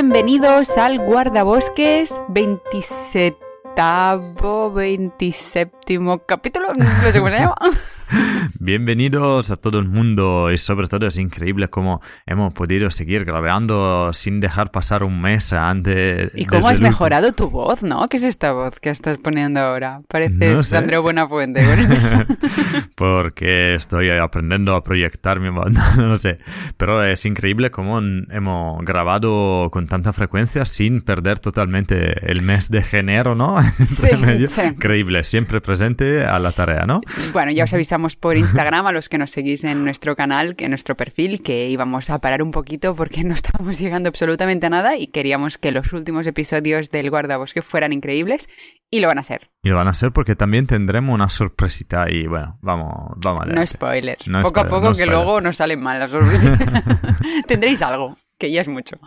Bienvenidos al Guardabosques 27 27 capítulo, no sé cómo se llama. Bienvenidos a todo el mundo y sobre todo es increíble cómo hemos podido seguir grabando sin dejar pasar un mes antes. ¿Y cómo has mejorado tu voz, no? ¿Qué es esta voz que estás poniendo ahora? Pareces no Andreu Buenafuente. Porque estoy aprendiendo a proyectar mi voz, no, sé. Pero es increíble cómo hemos grabado con tanta frecuencia sin perder totalmente el mes de enero, ¿no? Sí, sí. Increíble, siempre presente a la tarea, ¿no? Bueno, ya os avisamos por Instagram a los que nos seguís en nuestro canal, en nuestro perfil, que íbamos a parar un poquito porque no estábamos llegando absolutamente a nada y queríamos que los últimos episodios del Guardabosque fueran increíbles y lo van a ser. Y lo van a ser porque también tendremos una sorpresita y bueno, vamos, vamos a ver. No spoilers. poco a poco que luego nos salen mal las sorpresas. Tendréis algo, que ya es mucho.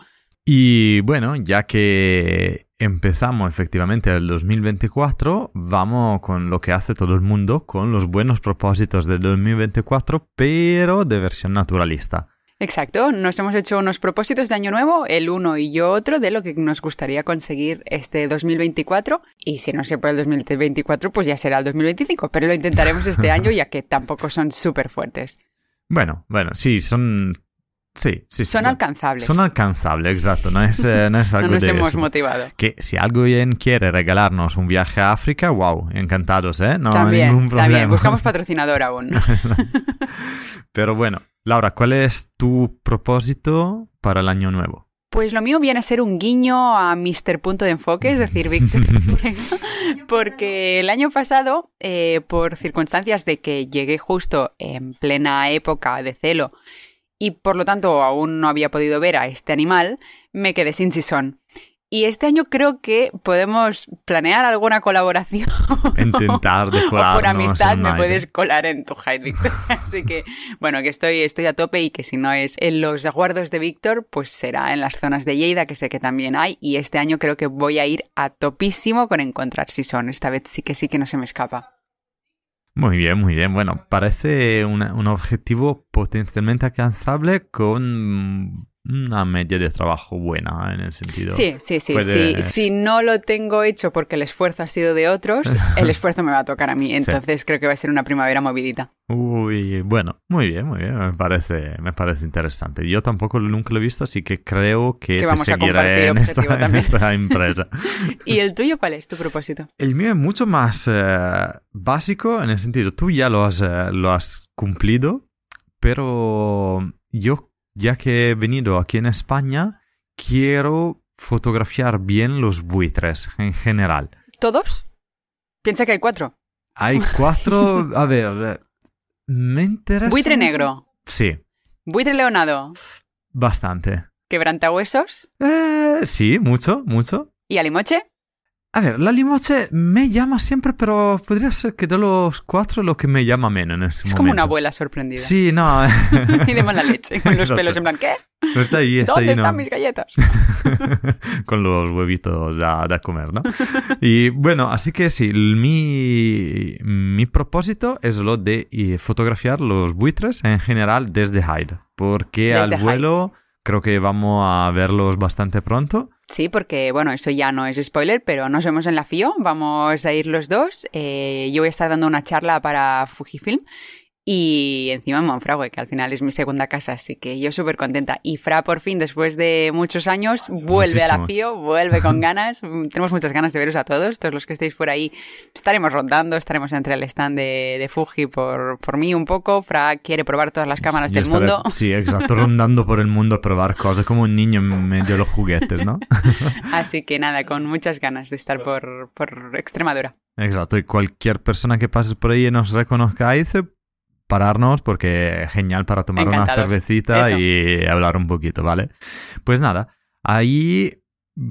Y bueno, ya que empezamos efectivamente el 2024, vamos con lo que hace todo el mundo, con los buenos propósitos del 2024, pero de versión naturalista. Exacto, nos hemos hecho unos propósitos de año nuevo, el uno y yo otro, de lo que nos gustaría conseguir este 2024. Y si no se puede el 2024, pues ya será el 2025, pero lo intentaremos este año ya que tampoco son súper fuertes. Bueno, bueno, sí, son Sí, sí, Son alcanzables. Son alcanzables, exacto. No es, eh, no es algo no nos de hemos motivado. Que si alguien quiere regalarnos un viaje a África, wow, encantados, ¿eh? No también, hay ningún problema. También, buscamos patrocinador aún. Pero bueno, Laura, ¿cuál es tu propósito para el año nuevo? Pues lo mío viene a ser un guiño a Mr. Punto de Enfoque, es decir, Víctor porque el año pasado, eh, por circunstancias de que llegué justo en plena época de celo y por lo tanto aún no había podido ver a este animal, me quedé sin sisón. Y este año creo que podemos planear alguna colaboración. Intentar decorar. o por amistad me puedes colar en tu hide, Así que, bueno, que estoy, estoy a tope y que si no es en los aguardos de Víctor, pues será en las zonas de Lleida, que sé que también hay. Y este año creo que voy a ir a topísimo con encontrar sisón. Esta vez sí que sí que no se me escapa. Muy bien, muy bien. Bueno, parece un objetivo potencialmente alcanzable con una media de trabajo buena en el sentido. Sí, sí, sí. Si no lo tengo hecho porque el esfuerzo ha sido de otros, el esfuerzo me va a tocar a mí. Entonces creo que va a ser una primavera movidita. Uy, bueno, muy bien, muy bien. Me parece, me parece interesante. Yo tampoco nunca lo he visto, así que creo que, que vamos a compartir en esta, en esta empresa. ¿Y el tuyo cuál es tu propósito? El mío es mucho más eh, básico en el sentido, tú ya lo has, eh, lo has cumplido, pero yo ya que he venido aquí en España, quiero fotografiar bien los buitres en general. ¿Todos? Piensa que hay cuatro. Hay cuatro. A ver, me interesa. Buitre negro. Sí. Buitre leonado. Bastante. ¿Quebrantahuesos? Eh, sí, mucho, mucho. ¿Y alimoche? A ver, la limoche me llama siempre, pero podría ser que de los cuatro lo que me llama menos en este es como una abuela sorprendida. Sí, no. y de mala leche, con los pelos en plan, ¿qué? No está ahí, está ¿Dónde ahí, están mis galletas? con los huevitos de comer, ¿no? Y bueno, así que sí, mi, mi propósito es lo de eh, fotografiar los buitres en general desde Hyde. Porque al vuelo creo que vamos a verlos bastante pronto. Sí, porque bueno, eso ya no es spoiler, pero nos vemos en la FIO, vamos a ir los dos. Eh, yo voy a estar dando una charla para Fujifilm y encima en Monfragüe, que al final es mi segunda casa, así que yo súper contenta. Y Fra, por fin, después de muchos años, vuelve a la FIO, vuelve con ganas. Tenemos muchas ganas de veros a todos, todos los que estéis por ahí. Estaremos rondando, estaremos entre el stand de, de Fuji por, por mí un poco. Fra quiere probar todas las cámaras del mundo. Sí, exacto, rondando por el mundo a probar cosas, como un niño en medio de los juguetes, ¿no? así que nada, con muchas ganas de estar por, por Extremadura. Exacto, y cualquier persona que pases por ahí y nos reconozca, dice pararnos porque genial para tomar una cervecita y hablar un poquito, ¿vale? Pues nada, ahí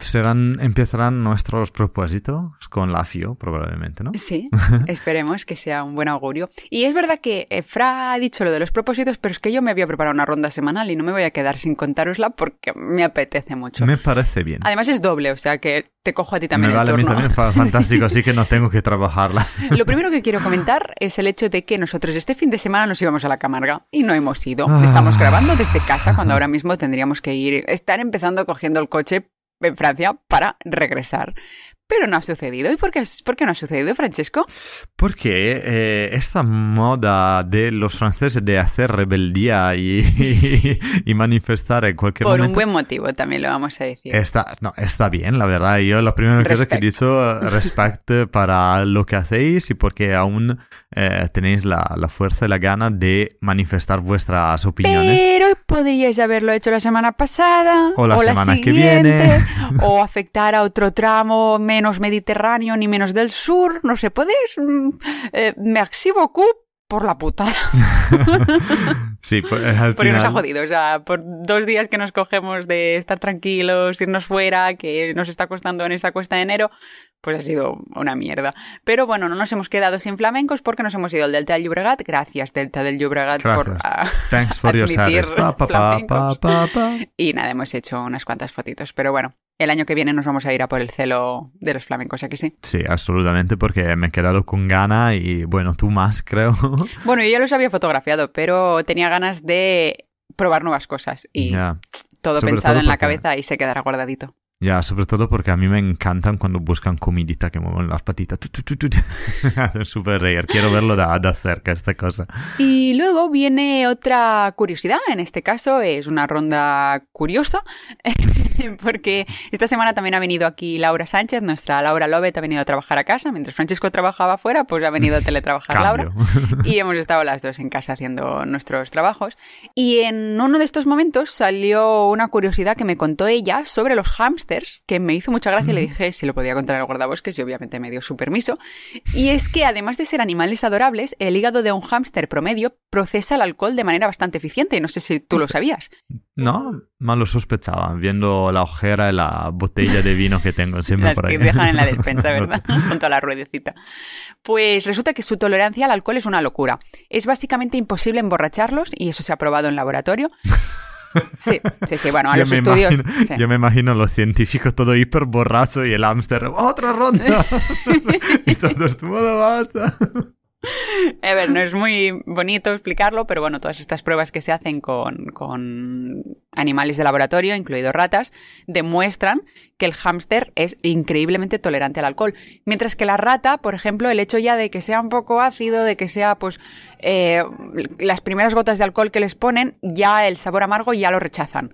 serán, empezarán nuestros propósitos con la FIO, probablemente, ¿no? Sí, esperemos que sea un buen augurio. Y es verdad que eh, Fra ha dicho lo de los propósitos, pero es que yo me había preparado una ronda semanal y no me voy a quedar sin contárosla porque me apetece mucho. Me parece bien. Además es doble, o sea que te cojo a ti también me vale el a mí turno. también, fantástico, así que no tengo que trabajarla. Lo primero que quiero comentar es el hecho de que nosotros este fin de semana nos íbamos a la Camarga y no hemos ido. Ah. Estamos grabando desde casa cuando ahora mismo tendríamos que ir, estar empezando cogiendo el coche en Francia para regresar. Pero no ha sucedido. ¿Y por qué, por qué no ha sucedido, Francesco? Porque eh, esta moda de los franceses de hacer rebeldía y, y, y manifestar en cualquier Por un momento... buen motivo, también lo vamos a decir. Está, no, está bien, la verdad. Yo la primera cosa que he Respect. dicho, respecto para lo que hacéis y porque aún eh, tenéis la, la fuerza y la gana de manifestar vuestras opiniones. Pero podríais haberlo hecho la semana pasada. O la semana que siguiente, viene. O afectar a otro tramo menos mediterráneo ni menos del sur. No sé, podéis. mm, eh, beaucoup por la puta. Sí, pues, eh, al Porque nos ha jodido. O sea, por dos días que nos cogemos de estar tranquilos, irnos fuera, que nos está costando en esta cuesta de enero, pues ha sido una mierda. Pero bueno, no nos hemos quedado sin flamencos porque nos hemos ido al Delta del Llobregat. Gracias, Delta del Llobregat, por Gracias. ah, Thanks for admitir. Pa, pa, pa. Y nada, hemos hecho unas cuantas fotitos. Pero bueno, el año que viene nos vamos a ir a por el celo de los flamencos, ¿a que sí? Sí, absolutamente, porque me he quedado con gana y bueno, tú más, creo. Bueno, yo ya los había fotografiado, pero tenía ganas de probar nuevas cosas. Y todo sobre pensado todo en la cabeza y se quedará guardadito. Ya, sobre todo porque a mí me encantan cuando buscan comidita que mueven las patitas. Súper reír. Quiero verlo de, de cerca, esta cosa. Y luego viene otra curiosidad, en este caso es una ronda curiosa, porque esta semana también ha venido aquí Laura Sánchez, nuestra Laura Lobet ha venido a trabajar a casa, mientras Francisco trabajaba afuera, pues ha venido a teletrabajar Laura. Y hemos estado las dos en casa haciendo nuestros trabajos. Y en uno de estos momentos salió una curiosidad que me contó ella sobre los que me hizo mucha gracia y le dije si lo podía contar el guardabosques y obviamente me dio su permiso. Y es que además de ser animales adorables, el hígado de un hámster promedio procesa el alcohol de manera bastante eficiente. No sé si tú lo sabías. No, más lo sospechaba, viendo la ojera y la botella de vino que tengo siempre Las por ahí. que dejan en la despensa, ¿verdad? Junto a la ruedecita. Pues resulta que su tolerancia al alcohol es una locura. Es básicamente imposible emborracharlos y eso se ha probado en laboratorio. Sí, sí, sí. Bueno, a Yo los estudios. imagino- sí. Yo me imagino los científicos todo hiper borracho y el hámster, ¡otra ronda! y todos, modo basta! A ver, no es muy bonito explicarlo, pero bueno, todas estas pruebas que se hacen con, con animales de laboratorio, incluidos ratas, demuestran que el hámster es increíblemente tolerante al alcohol. Mientras que la rata, por ejemplo, el hecho ya de que sea un poco ácido, de que sea, pues, eh, las primeras gotas de alcohol que les ponen, ya el sabor amargo ya lo rechazan.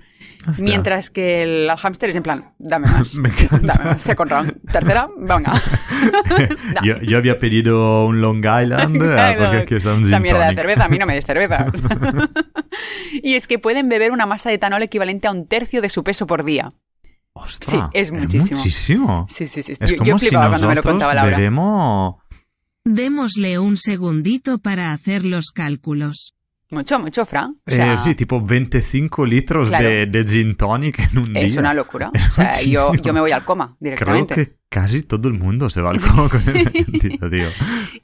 Hostia. Mientras que el hámster es en plan, dame más. Me encanta. Dame más. Second round. Tercera, venga. Yo, yo había pedido un Long Island porque aquí está un gin mierda de cerveza, a mí no me des cerveza. y es que pueden beber una masa de etanol equivalente a un tercio de su peso por día. Ostras, Sí, es muchísimo. muchísimo. Sí, sí, sí. Es yo, como yo si flipaba cuando me lo contaba Laura. bebemos... Démosle un segundito para hacer los cálculos. Mucho, mucho, Fran. O eh, sí, tipo 25 litros Claro. de, de gin tonic en un es día. una locura. Es O sea, yo, yo me voy al coma Creo directamente. que casi todo el mundo se va al coma con ese sentido, tío.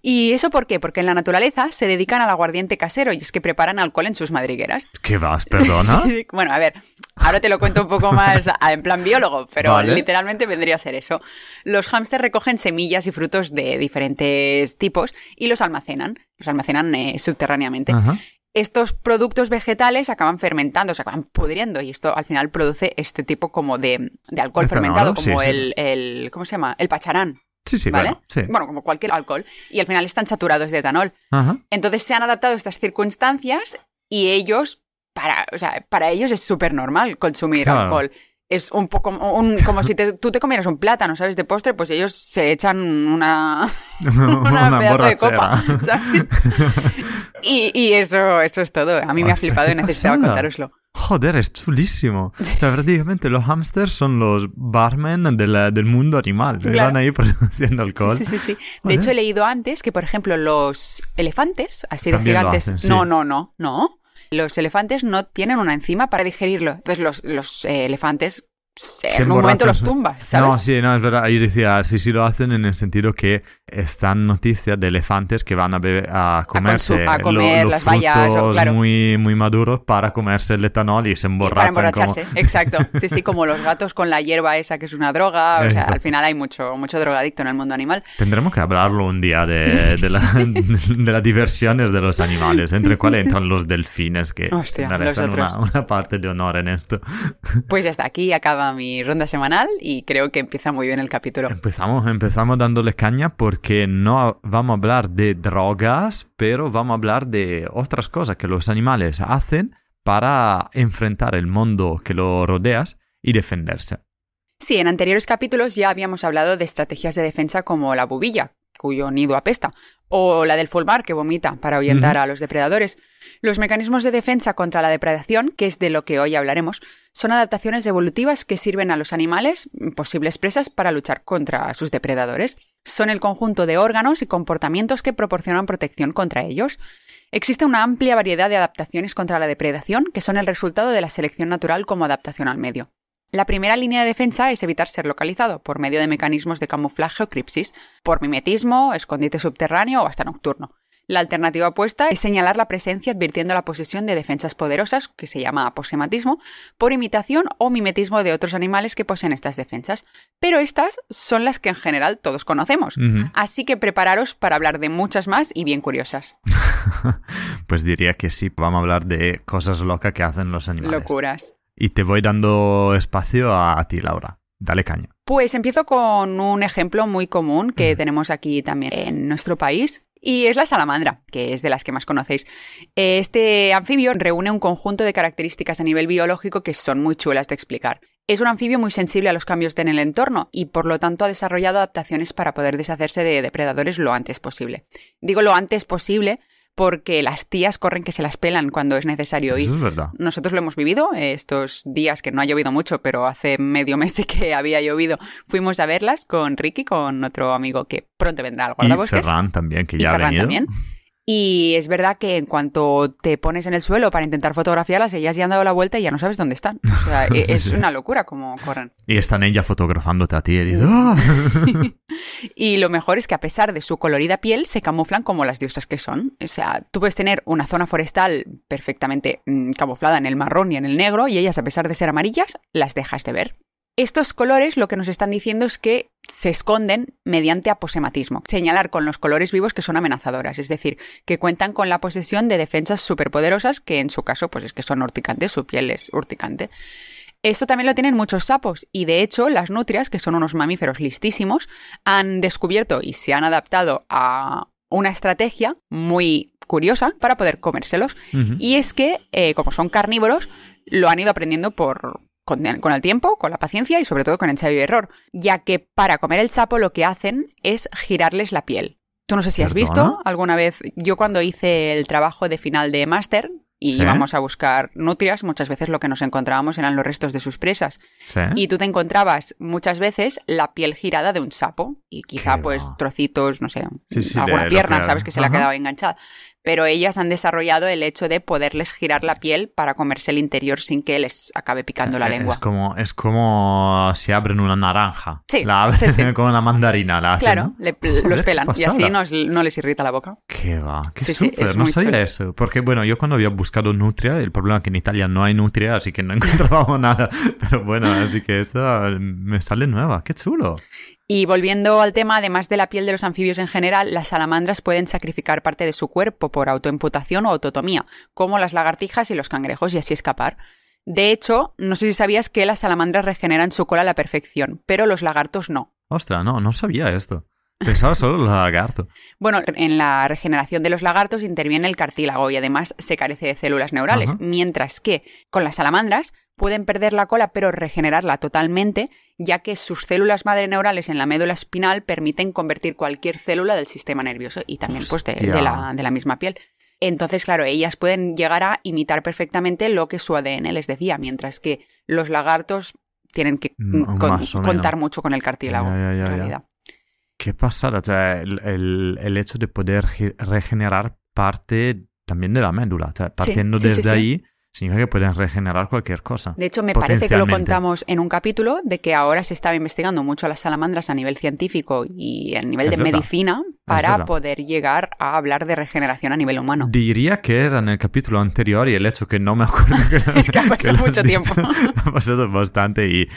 ¿Y eso por qué? Porque en la naturaleza se dedican al aguardiente casero y es que preparan alcohol en sus madrigueras. ¿Qué vas, perdona? Sí, bueno, a ver, ahora te lo cuento un poco más en plan biólogo, pero Vale. literalmente vendría a ser eso. Los hámsters recogen semillas y frutos de diferentes tipos y los almacenan, los almacenan eh, subterráneamente. Ajá. Estos productos vegetales acaban fermentando, se acaban pudriendo y esto al final produce este tipo como de, de alcohol Etanol, fermentado, como sí. el, el, ¿cómo se llama? El pacharán, Sí, sí, ¿vale? bueno, sí. Bueno, como cualquier alcohol. Y al final están saturados de etanol. Ajá. Entonces se han adaptado a estas circunstancias y ellos, para, o sea, para ellos es súper normal consumir Claro. alcohol. Es un poco un- como si te- tú te comieras un plátano, ¿sabes? De postre, pues ellos se echan una, una, Una pedazo de copa, ¿sabes? Y, y eso, eso es todo. A mí me ha flipado y necesitaba pasada. contároslo. Joder, es chulísimo. O sea, prácticamente los hamsters son los barmen de la- del mundo animal. Claro. Van ahí produciendo alcohol. Sí, sí, sí. De hecho, he leído antes que, por ejemplo, los elefantes, así de También gigantes. hacen, sí. No, no, no, no. Los elefantes no tienen una enzima para digerirlo. Entonces, los, los eh, elefantes en un momento los tumbas, ¿sabes? No, sí, no, es verdad. Yo decía, sí, sí lo hacen en el sentido que están noticias de elefantes que van a, beber, a comerse a lo- comer las bayas, o- claro. muy, muy maduros para comerse el etanol y se Y para emborrachan como... emborracharse, exacto. Sí, sí, como los gatos con la hierba esa que es una droga. O sea, al final hay mucho, mucho drogadicto en el mundo animal. Tendremos que hablarlo un día de, de, la- de las diversiones de los animales, entre Sí, sí, cuales sí. entran los delfines que Hostia, merecen los una, una parte de honor en esto. Pues ya está, aquí acaba mi ronda semanal y creo que empieza muy bien el capítulo. Empezamos, empezamos dándole caña porque no vamos a hablar de drogas, pero vamos a hablar de otras cosas que los animales hacen para enfrentar el mundo que lo rodeas y defenderse. Sí, en anteriores capítulos ya habíamos hablado de estrategias de defensa como la bubilla, cuyo nido apesta, o la del fulmar, que vomita para ahuyentar a los depredadores. Los mecanismos de defensa contra la depredación, que es de lo que hoy hablaremos, son adaptaciones evolutivas que sirven a los animales, posibles presas, para luchar contra sus depredadores. Son el conjunto de órganos y comportamientos que proporcionan protección contra ellos. Existe una amplia variedad de adaptaciones contra la depredación que son el resultado de la selección natural como adaptación al medio. La primera línea de defensa es evitar ser localizado por medio de mecanismos de camuflaje o cripsis, por mimetismo, escondite subterráneo o hasta nocturno. La alternativa opuesta es señalar la presencia advirtiendo la posesión de defensas poderosas, que se llama aposematismo, por imitación o mimetismo de otros animales que poseen estas defensas. Pero estas son las que en general todos conocemos. Así que prepararos para hablar de muchas más y bien curiosas. Pues diría que sí, vamos a hablar de cosas locas que hacen los animales. Locuras. Y te voy dando espacio a, a ti, Laura. Dale caña. Pues empiezo con un ejemplo muy común que tenemos aquí también en nuestro país. Y es la salamandra, que es de las que más conocéis. Este anfibio reúne un conjunto de características a nivel biológico que son muy chulas de explicar. Es un anfibio muy sensible a los cambios en el entorno y por lo tanto ha desarrollado adaptaciones para poder deshacerse de depredadores lo antes posible. Digo lo antes posible porque las tías corren que se las pelan cuando es necesario ir. Eso es verdad. Nosotros lo hemos vivido eh, estos días que no ha llovido mucho, pero hace medio mes que había llovido. Fuimos a verlas con Ricky, con otro amigo que pronto vendrá al Y guardabosques. Ferran también, que y ya ha Ferran venido. también. Y es verdad que en cuanto te pones en el suelo para intentar fotografiarlas, ellas ya han dado la vuelta y ya no sabes dónde están. O sea, e- es Sí. una locura como corren. Y están ella fotografándote a ti y dices, ¡Ah! Y lo mejor es que a pesar de su colorida piel, se camuflan como las diosas que son. O sea, tú puedes tener una zona forestal perfectamente mm, camuflada en el marrón y en el negro, y ellas, a pesar de ser amarillas, las dejas de ver. Estos colores lo que nos están diciendo es que se esconden mediante aposematismo, señalar con los colores vivos que son amenazadoras, es decir, que cuentan con la posesión de defensas superpoderosas que en su caso pues es que son urticantes, su piel es urticante. Esto también lo tienen muchos sapos y de hecho las nutrias, que son unos mamíferos listísimos, han descubierto y se han adaptado a una estrategia muy curiosa para poder comérselos. Y es que, eh, como son carnívoros, lo han ido aprendiendo por, con, con el tiempo, con la paciencia y sobre todo con ensayo y error, ya que para comer el sapo lo que hacen es girarles la piel. Tú no sé si has ¿Perdona? visto alguna vez, yo cuando hice el trabajo de final de máster y ¿Sí? íbamos a buscar nutrias, muchas veces lo que nos encontrábamos eran los restos de sus presas. Sí. Y tú te encontrabas muchas veces la piel girada de un sapo y quizá Qué pues va. trocitos, no sé, Sí, alguna pierna, sabes que se le ha quedado enganchada. Pero ellas han desarrollado el hecho de poderles girar la piel para comerse el interior sin que les acabe picando la Eh, lengua. Es como, es como si abren una naranja. Sí, La abren sí, sí. como una mandarina. La hacen, Claro, ¿no? le- los pelan y así pasada. nos- no les irrita la boca. Qué va, qué Sí, súper. es no sabía chulo. eso. Porque, bueno, yo cuando había buscado nutria, el problema es que en Italia no hay nutria, así que no encontrábamos nada. Pero bueno, así que esta me sale nueva. Qué chulo. Y volviendo al tema, además de la piel de los anfibios en general, las salamandras pueden sacrificar parte de su cuerpo por autoimputación o autotomía, como las lagartijas y los cangrejos, y así escapar. De hecho, no sé si sabías que las salamandras regeneran su cola a la perfección, pero los lagartos no. Ostras, no, no sabía esto. Pensaba solo en los lagartos. Bueno, en la regeneración de los lagartos interviene el cartílago y además se carece de células neurales, Ajá. mientras que con las salamandras pueden perder la cola pero regenerarla totalmente, ya que sus células madre neurales en la médula espinal permiten convertir cualquier célula del sistema nervioso y también pues, de, la, de la misma piel. Entonces, claro, ellas pueden llegar a imitar perfectamente lo que su ADN les decía, mientras que los lagartos tienen que Mm, con- contar mucho con el cartílago, Ya, ya, ya, en realidad. Qué pasada. O sea, el, el- el hecho de poder ge- regenerar parte también de la médula. O sea, partiendo sí, sí, desde sí. ahí, significa que pueden regenerar cualquier cosa. De hecho, me parece que lo contamos en un capítulo de que ahora se estaba investigando mucho a las salamandras a nivel científico y a nivel Es de verdad. medicina para poder llegar a hablar de regeneración a nivel humano. Diría que era en el capítulo anterior y el hecho que no me acuerdo que, Es que ha pasado mucho tiempo. Ha pasado bastante y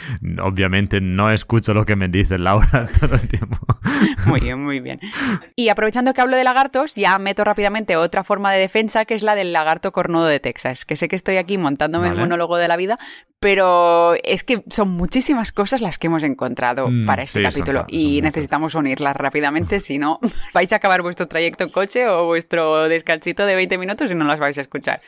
obviamente no escucho lo que me dice Laura todo el tiempo. Muy bien, muy bien. Y aprovechando que hablo de lagartos, ya meto rápidamente otra forma de defensa, que es la del lagarto cornudo de Texas, que sé que estoy aquí montándome el monólogo de la vida, pero es que son muchísimas cosas las que hemos encontrado Mm, para este sí, capítulo son y muchas. necesitamos unirlas rápidamente, si no vais a acabar vuestro trayecto en coche o vuestro descansito de 20 minutos y no las vais a escuchar.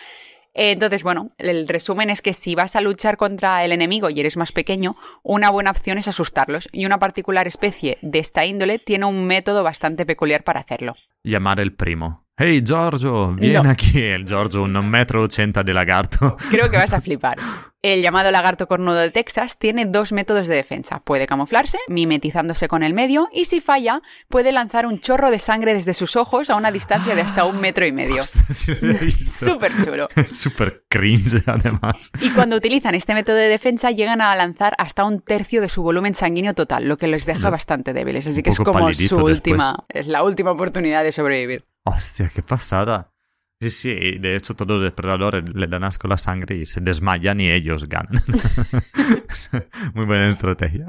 Entonces, bueno, el resumen es que si vas a luchar contra el enemigo y eres más pequeño, una buena opción es asustarlos. Y una particular especie de esta índole tiene un método bastante peculiar para hacerlo. Llamar el primo. Hey Giorgio, vieni No. aquí. El Giorgio, un metro ochenta de lagarto. Creo que vas a flipar. El llamado lagarto cornudo de Texas tiene dos métodos de defensa. Puede camuflarse, mimetizándose con el medio, y si falla, puede lanzar un chorro de sangre desde sus ojos a una distancia de hasta un metro y medio. Súper chulo. Súper cringe, además. Y cuando utilizan este método de defensa llegan a lanzar hasta un tercio de su volumen sanguíneo total, lo que les deja bastante débiles. Así que es como su después. última, es la última oportunidad de sobrevivir. Hostia, qué pasada. Sí, sí, y de hecho todos los depredadores le dan asco la sangre y se desmayan y ellos ganan. Muy buena estrategia.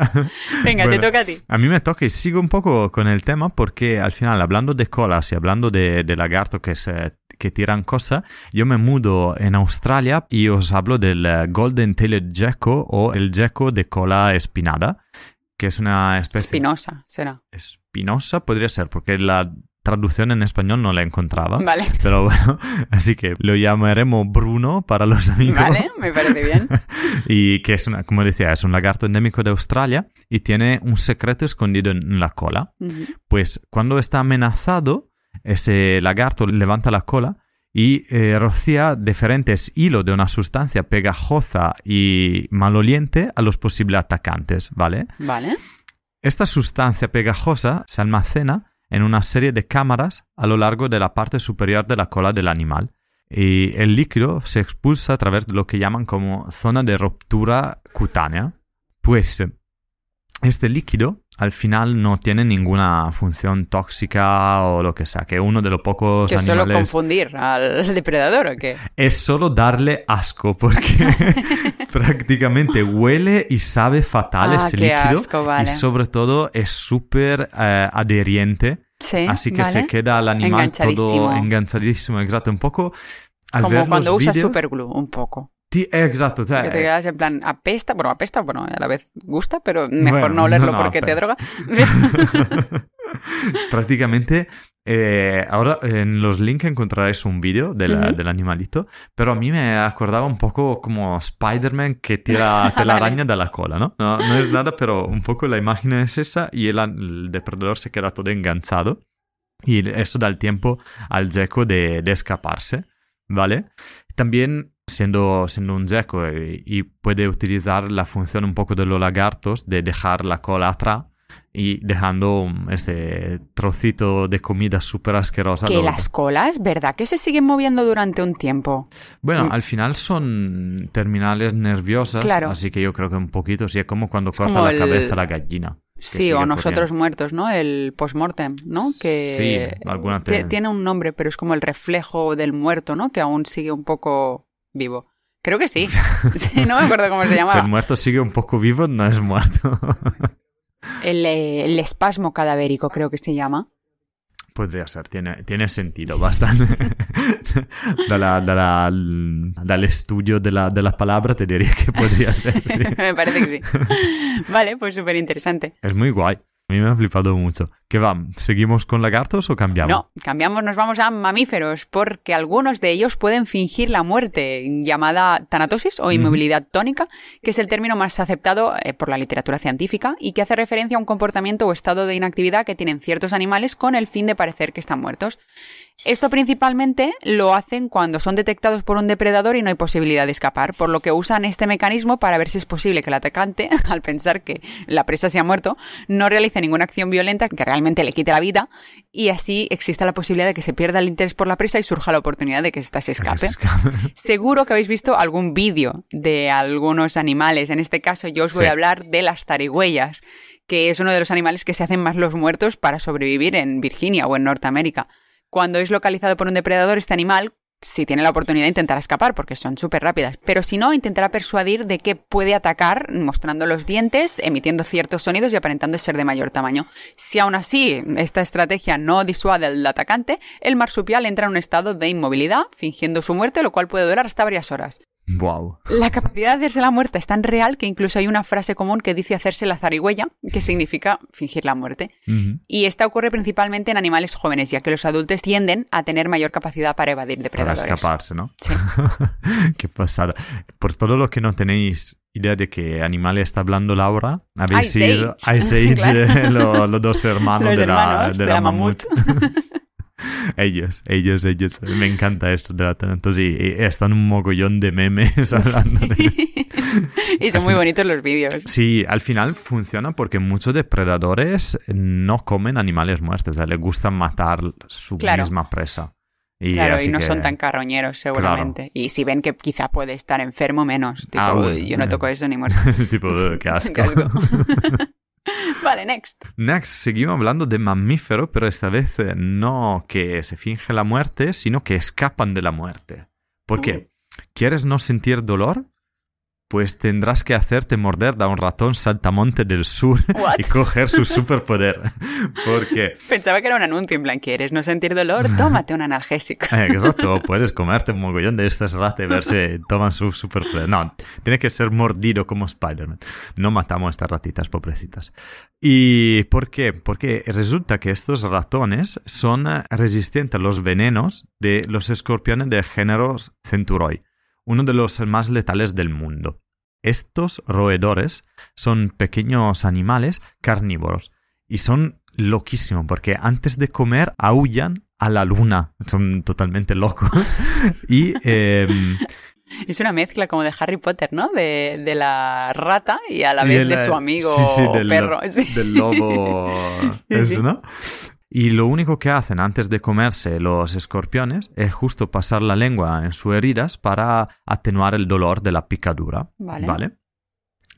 Venga, Bueno, te toca a ti. A mí me toca y sigo un poco con el tema porque al final, hablando de colas y hablando de, de lagarto que, se, que tiran cosas, yo me mudo en Australia y os hablo del eh, Golden Tailed Gecko o el gecko de cola espinada, que es una especie Espinosa, será. espinosa, podría ser, porque la traducción en español no la encontraba. Vale, Pero bueno, así que lo llamaremos Bruno para los amigos. vale, me parece bien. Y que es, una, como decía, es un lagarto endémico de Australia y tiene un secreto escondido en la cola. Ujú. Pues cuando está amenazado, ese lagarto levanta la cola y eh, rocía diferentes hilos de una sustancia pegajosa y maloliente a los posibles atacantes, ¿vale? Vale. Esta sustancia pegajosa se almacena en una serie de cámaras a lo largo de la parte superior de la cola del animal y el líquido se expulsa a través de lo que llaman como zona de ruptura cutánea. Pues este líquido al final no tiene ninguna función tóxica o lo que sea, que uno de los pocos Que solo confundir al depredador o qué. es solo darle asco porque prácticamente huele y sabe fatal Ah, ese líquido asco, vale. y sobre todo es súper eh, adheriente Sí, así que vale. se queda el animal todo Enganchadísimo. enganchadísimo exacto un poco al Como ver cuando los usas vídeos- superglue, un poco. Exacto o sea, Que te eh, quedas en plan, apesta, bueno, apesta, bueno, a la vez gusta, pero mejor Bueno, no olerlo no, porque te pero- droga. prácticamente eh, ahora en los links encontraréis un vídeo de la- Ujú. del animalito, pero a mí me acordaba un poco como Spider-Man que tira telaraña de la cola, ¿no? ¿no? no es nada, pero un poco la imagen es esa y el, el depredador se queda todo enganchado y eso da el tiempo al gecko de, de escaparse, ¿vale? También siendo, siendo un gecko y, y puede utilizar la función un poco de los lagartos de dejar la cola atrás y dejando um, ese trocito de comida súper asquerosa. que las colas, ¿verdad? Que se siguen moviendo durante un tiempo. Bueno, Mm. al final son terminales nerviosas, Claro. así que yo creo que un poquito, sí, es como cuando corta como la el- cabeza la gallina. Sí, o nosotros corriendo. muertos, ¿no? El postmortem, ¿no? Que Sí, alguna tiene un nombre, pero es como el reflejo del muerto, ¿no? Que aún sigue un poco vivo. Creo que sí. Sí, no me acuerdo cómo se Si llamaba. el muerto sigue un poco vivo, no es muerto. El, eh, el espasmo cadavérico, creo que se llama. Podría ser, tiene, tiene sentido bastante. Dalla- dalla- dal estudio de la, de la palabra te diría que podría ser, sí. me parece que sí. Vale, pues súper interesante. Es muy guay. A mí me ha flipado mucho. ¿Qué va? ¿Seguimos con lagartos o cambiamos? No, cambiamos, nos vamos a mamíferos, porque algunos de ellos pueden fingir la muerte, llamada tanatosis o inmovilidad tónica, que es el término más aceptado eh, por la literatura científica y que hace referencia a un comportamiento o estado de inactividad que tienen ciertos animales con el fin de parecer que están muertos. Esto principalmente lo hacen cuando son detectados por un depredador y no hay posibilidad de escapar, por lo que usan este mecanismo para ver si es posible que el atacante, al pensar que la presa se ha muerto, no realice ninguna acción violenta que realmente realmente le quite la vida y así existe la posibilidad de que se pierda el interés por la presa y surja la oportunidad de que ésta se escape. Seguro que habéis visto algún vídeo de algunos animales. En este caso yo os voy Sí. a hablar de las zarigüeyas, que es uno de los animales que se hacen más los muertos para sobrevivir en Virginia o en Norteamérica. Cuando es localizado por un depredador, este animal, si tiene la oportunidad, intentará escapar porque son súper rápidas. Pero si no, intentará persuadir de que puede atacar mostrando los dientes, emitiendo ciertos sonidos y aparentando ser de mayor tamaño. Si aún así esta estrategia no disuade al atacante, el marsupial entra en un estado de inmovilidad, fingiendo su muerte, lo cual puede durar hasta varias horas. Wow. La capacidad de hacerse la muerte es tan real que incluso hay una frase común que dice hacerse la zarigüeya, que significa fingir la muerte. Y esta ocurre principalmente en animales jóvenes, ya que los adultos tienden a tener mayor capacidad para evadir Para depredadores. escaparse, ¿no? Sí. Qué pasada. Por todo lo que no tenéis idea de qué animal está hablando Laura, habéis Ice sido Age. Ice Age, Claro. lo- los dos hermanos, Los de, la, de de la la mamut. Ellos, ellos, ellos. Me encanta esto de la y, y están un mogollón de memes hablando de... y son muy bonitos los vídeos. Sí, al final funciona porque muchos depredadores no comen animales muertos, o sea, les gusta matar su Claro. misma presa. Y claro, y no que- son tan carroñeros, seguramente. Y si ven que quizá puede estar enfermo, menos. Tipo, Ah, bueno. yo no toco eso ni muerto. tipo, "Ugh, qué asco. Qué asco. vale, next. Next, seguimos hablando de mamíferos, pero esta vez eh, no que se finge la muerte, sino que escapan de la muerte. ¿Por qué? ¿Quieres no sentir dolor? Pues tendrás que hacerte morder de un ratón saltamonte del sur What? y coger su superpoder. Porque, Pensaba que era un anuncio en plan, ¿quieres no sentir dolor? Tómate un analgésico. eh, exacto, puedes comerte un mogollón de estas ratas y ver si toman su superpoder. No, tiene que ser mordido como Spider-Man. No matamos a estas ratitas, pobrecitas. ¿Y por qué? Porque resulta que estos ratones son eh, resistentes a los venenos de los escorpiones del género Centuroi, uno de los más letales del mundo. Estos roedores son pequeños animales carnívoros y son loquísimos porque antes de comer aullan a la luna. Son totalmente locos. y em, Es una mezcla como de Harry Potter, ¿no? De, de la rata y a la vez de eh, su amigo sí, sí, del, perro. Sí. del lobo. Eso. ¿no? Y lo único que hacen antes de comerse los escorpiones es justo pasar la lengua en sus heridas para atenuar el dolor de la picadura. Vale.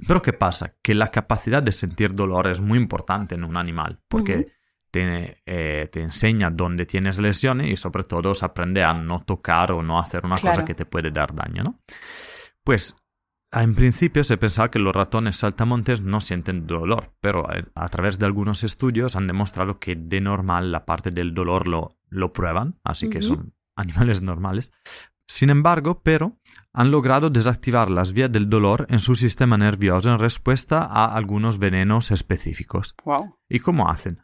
Pero ¿qué pasa? Que la capacidad de sentir dolor es muy importante en un animal porque te, eh, te enseña dónde tienes lesiones y sobre todo se aprende a no tocar o no hacer una Claro. cosa que te puede dar daño, ¿no? Pues en principio se pensaba que los ratones saltamontes no sienten dolor, pero eh, a través de algunos estudios han demostrado que de normal la parte del dolor lo, lo prueban, así que son animales normales. Sin embargo, pero han logrado desactivar las vías del dolor en su sistema nervioso en respuesta a algunos venenos específicos. Wow. ¿Y cómo hacen?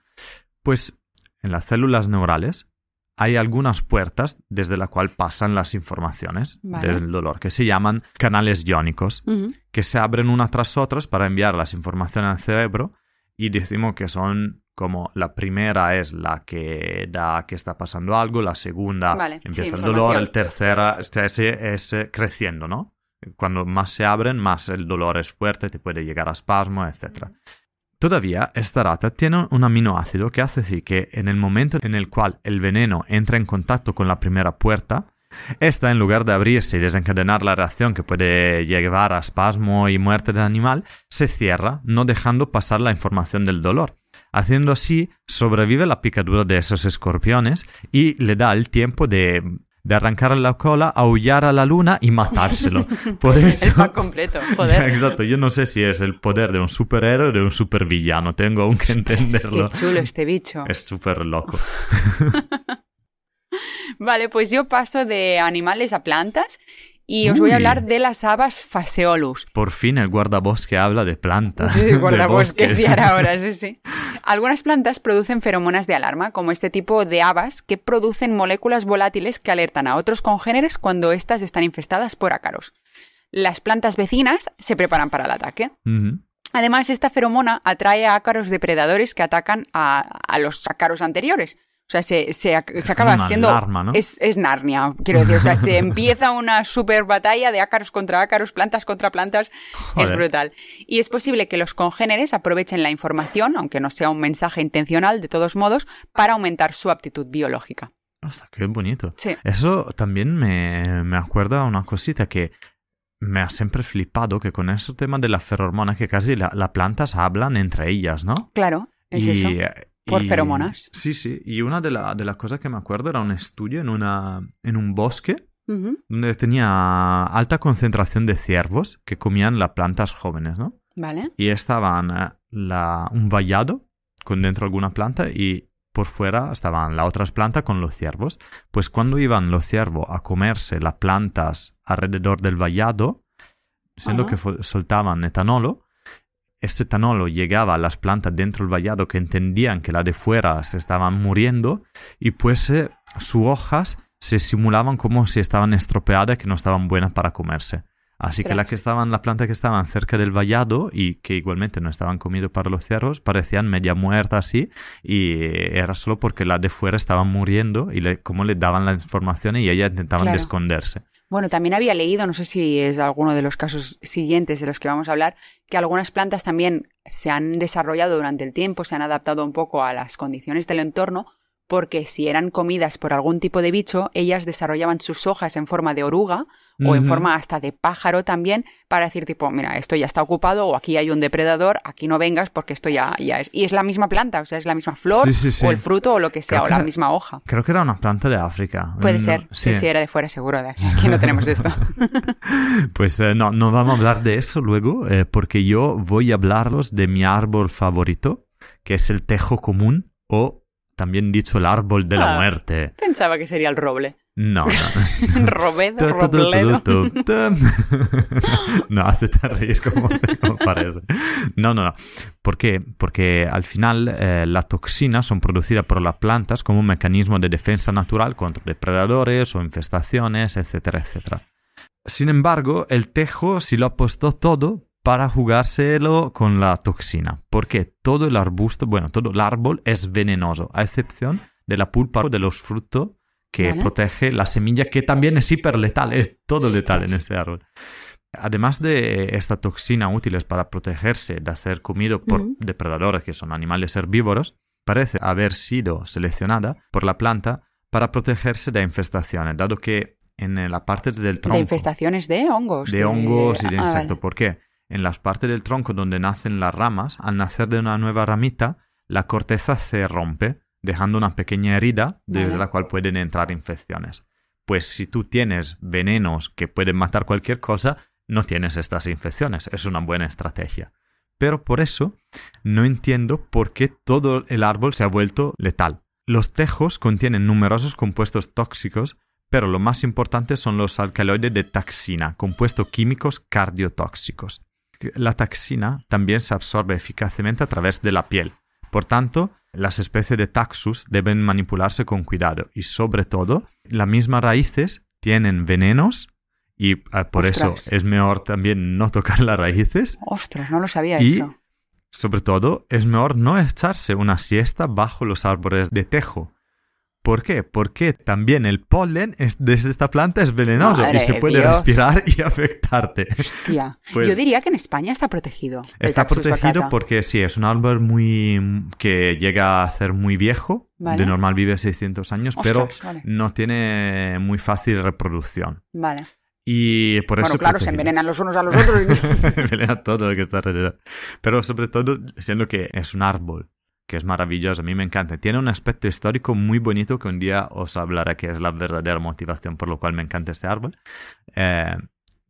Pues en las células neurales hay algunas puertas desde la cual pasan las informaciones Vale. del dolor, que se llaman canales iónicos, Ujú. que se abren unas tras otras para enviar las informaciones al cerebro y decimos que son como la primera es la que da que está pasando algo, la segunda Vale, sí, empieza el información. dolor, el tercera este, es eh, creciendo, ¿no? Cuando más se abren, más el dolor es fuerte, te puede llegar a espasmo, etc. Todavía, esta rata tiene un aminoácido que hace así que en el momento en el cual el veneno entra en contacto con la primera puerta, esta en lugar de abrirse y desencadenar la reacción que puede llevar a espasmo y muerte del animal, se cierra, no dejando pasar la información del dolor. Haciendo así, sobrevive la picadura de esos escorpiones y le da el tiempo de, de arrancar la cola, aullar a la luna y matárselo. Por eso... El pack completo, joder. Exacto, yo no sé si es el poder de un superhéroe o de un supervillano, tengo aún que entenderlo. Qué chulo este bicho. Es súper loco. Vale, pues yo paso de animales a plantas y os voy a hablar de las habas Phaseolus. Por fin el guardabosque habla de plantas. Sí, de guardabosques bosques. y ahora, sí, sí. Algunas plantas producen feromonas de alarma, como este tipo de habas que producen moléculas volátiles que alertan a otros congéneres cuando éstas están infestadas por ácaros. Las plantas vecinas se preparan para el ataque. Además, esta feromona atrae a ácaros depredadores que atacan a, a los ácaros anteriores. O sea, se, se, se acaba Una siendo... alarma, ¿no? Es, es Narnia, quiero decir. O sea, se empieza una super batalla de ácaros contra ácaros, plantas contra plantas. Es brutal. Y es posible que los congéneres aprovechen la información, aunque no sea un mensaje intencional, de todos modos, para aumentar su aptitud biológica. Qué bonito. Sí. Eso también me, me acuerda una cosita que me ha siempre flipado, que con ese tema de la feromona, que casi la- las plantas hablan entre ellas, ¿no? Claro, es Y, eso. Por y- feromonas. Sí, sí. Y una de, la- de las cosas que me acuerdo era un estudio en, una, en un bosque Ujú, donde tenía alta concentración de ciervos que comían las plantas jóvenes, ¿no? Vale. Y estaban eh, la, un vallado con dentro alguna planta y por fuera estaban las otras plantas con los ciervos. Pues cuando iban los ciervos a comerse las plantas alrededor del vallado, siendo Ajá. que soltaban etanolo, este etanolo llegaba a las plantas dentro del vallado que entendían que las de fuera se estaban muriendo y pues eh, sus hojas se simulaban como si estaban estropeadas que no estaban buenas para comerse. Así que las que estaban, las plantas que estaban cerca del vallado y que igualmente no estaban comidas para los ciervos, parecían media muertas así y era solo porque las de fuera estaban muriendo y le, como le daban la información y ellas intentaban Claro. de esconderse. Bueno, también había leído, no sé si es alguno de los casos siguientes de los que vamos a hablar, que algunas plantas también se han desarrollado durante el tiempo, se han adaptado un poco a las condiciones del entorno, porque si eran comidas por algún tipo de bicho, ellas desarrollaban sus hojas en forma de oruga o en forma hasta de pájaro también, para decir tipo, mira, esto ya está ocupado o aquí hay un depredador, aquí no vengas porque esto ya, ya es. Y es la misma planta, o sea, es la misma flor Sí, sí, sí. o el fruto o lo que sea, Creo o la misma hoja. Creo que era una planta de África. Puede No- ser, sí, sí, era de fuera seguro, de aquí, aquí no tenemos esto. Pues eh, no, no vamos a hablar de eso luego, eh, porque yo voy a hablaros de mi árbol favorito, que es el tejo común, o también dicho el árbol de la Ah. muerte. Pensaba que sería el roble. No, no. Robedo, robledo. No, hazte reír como, como parece. No, no, no. ¿Por qué? Porque al final eh, las toxinas son producidas por las plantas como un mecanismo de defensa natural contra depredadores o infestaciones, etcétera, etcétera. Sin embargo, el tejo sí lo apostó todo para jugárselo con la toxina, porque todo el arbusto, bueno, todo el árbol es venenoso, a excepción de la pulpa de los frutos que Vale. protege la semilla, que también es hiperletal, es todo letal en este árbol. Además de esta toxina útiles para protegerse de ser comido por depredadores que son animales herbívoros, parece haber sido seleccionada por la planta para protegerse de infestaciones, dado que en la parte del tronco De infestaciones de hongos. de hongos y de Ah, insectos. vale. ¿Por qué? En las partes del tronco donde nacen las ramas, al nacer de una nueva ramita, la corteza se rompe, dejando una pequeña herida desde Vale. la cual pueden entrar infecciones. Pues si tú tienes venenos que pueden matar cualquier cosa, no tienes estas infecciones. Es una buena estrategia. Pero por eso no entiendo por qué todo el árbol se ha vuelto letal. Los tejos contienen numerosos compuestos tóxicos, pero lo más importante son los alcaloides de taxina, compuestos químicos cardiotóxicos. La taxina también se absorbe eficazmente a través de la piel. Por tanto, las especies de taxus deben manipularse con cuidado y sobre todo, las mismas raíces tienen venenos y eh, por Ostras. eso es mejor también no tocar las raíces Ostras, no lo sabía Y- eso. sobre todo, es mejor no echarse una siesta bajo los árboles de tejo. ¿Por qué? Porque también el polen es- de esta planta es venenoso Madre y se de puede Dios. respirar y afectarte. Hostia. Pues- Yo diría que en España está protegido. Está protegido porque sí, es un árbol muy que llega a ser muy viejo. Vale. De normal vive 600 años, pero vale. no tiene muy fácil reproducción. Vale. Y por eso Bueno, claro, se envenenan los unos a los otros. y- Envenena todo lo que está alrededor. Pero sobre todo, siendo que es un árbol, que es maravilloso, a mí me encanta. Tiene un aspecto histórico muy bonito que un día os hablaré que es la verdadera motivación por lo cual me encanta este árbol. Eh,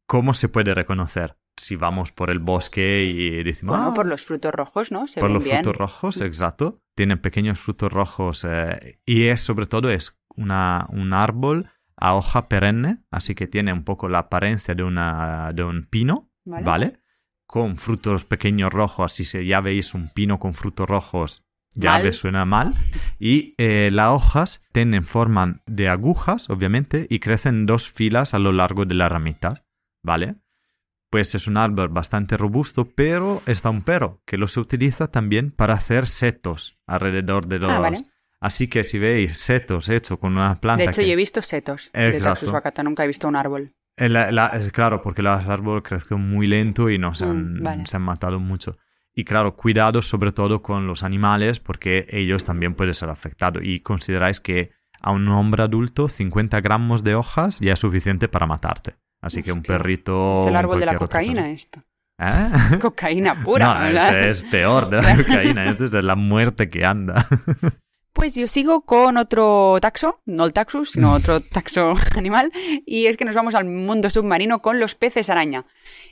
¿Cómo se puede reconocer? Si vamos por el bosque y decimos... bueno, "Ah, por los frutos rojos, ¿no? Se por ven los bien. frutos rojos, exacto. Tienen pequeños frutos rojos eh, y es sobre todo es una, un árbol a hoja perenne, así que tiene un poco la apariencia de, una, de un pino, Vale. ¿vale? Con frutos pequeños rojos, así si ya veis un pino con frutos rojos, ya Mal. suena mal. Y eh, las hojas tienen forma de agujas, obviamente, y crecen en dos filas a lo largo de la ramita, ¿vale? Pues es un árbol bastante robusto, pero está un pero, que lo se utiliza también para hacer setos alrededor de los, Ah, vale. Así que si veis setos hechos con una planta... De hecho, que- yo he visto setos de Exacto. Baccata, nunca he visto un árbol. Eh, la- la- es claro, porque los árboles crecen muy lento y no se han, Mm, vale. se han matado mucho. Y claro, cuidado sobre todo con los animales porque ellos también pueden ser afectados. Y consideráis que a un hombre adulto 50 gramos de hojas ya es suficiente para matarte. Así que un perrito... es el árbol de la cocaína esto. ¿Eh? Es cocaína pura, no, ¿verdad? este es peor de la cocaína. Esto es la muerte que anda. Pues yo sigo con otro taxo, no el taxus, sino otro taxo animal, y es que nos vamos al mundo submarino con los peces araña.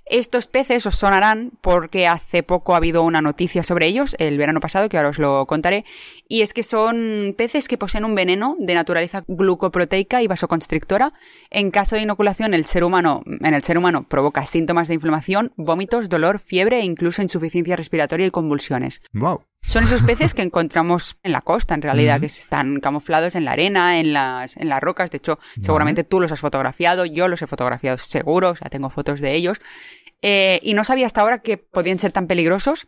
Estos peces os sonarán porque hace poco ha habido una noticia sobre ellos, el verano pasado, que ahora os lo contaré, y es que son peces que poseen un veneno de naturaleza glucoproteica y vasoconstrictora. En caso de inoculación, el ser humano, en el ser humano provoca síntomas de inflamación, vómitos, dolor, fiebre e incluso insuficiencia respiratoria y convulsiones. wow. Son esos peces que encontramos en la costa, en realidad, Ujú. que están camuflados en la arena, en las, en las rocas. De hecho, seguramente tú los has fotografiado, yo los he fotografiado seguro, o sea, tengo fotos de ellos. Eh, y no sabía hasta ahora que podían ser tan peligrosos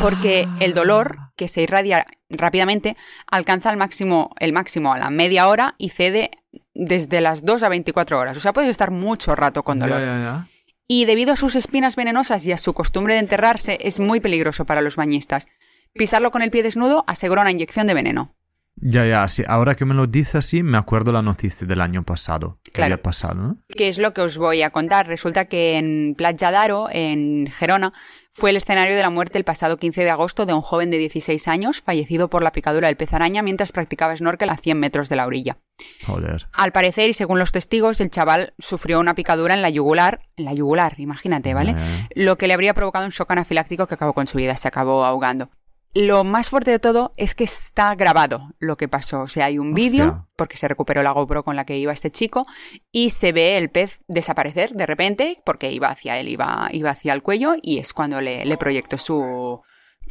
porque el dolor que se irradia rápidamente alcanza el máximo, el máximo a la media hora y cede desde las 2 a 24 horas. O sea, puedes estar mucho rato con dolor. Ya, ya, ya. Y debido a sus espinas venenosas y a su costumbre de enterrarse, es muy peligroso para los bañistas. Pisarlo con el pie desnudo asegura una inyección de veneno. Ya, ya, sí. Ahora que me lo dices así, me acuerdo la noticia del año pasado. Que Claro. había pasado, ¿no? ¿Qué es lo que os voy a contar? Resulta que en Playa d'Aro, en Gerona, fue el escenario de la muerte el pasado 15 de agosto de un joven de 16 años fallecido por la picadura del pez araña mientras practicaba snorkel a 100 metros de la orilla. Joder. Al parecer, y según los testigos, el chaval sufrió una picadura en la yugular, en la yugular, imagínate, ¿vale? Eh, lo que le habría provocado un shock anafiláctico que acabó con su vida, se acabó ahogando. Lo más fuerte de todo es que está grabado lo que pasó. O sea, hay un vídeo, porque se recuperó la GoPro con la que iba este chico, y se ve el pez desaparecer de repente, porque iba hacia él, iba, iba hacia el cuello, y es cuando le, le proyectó su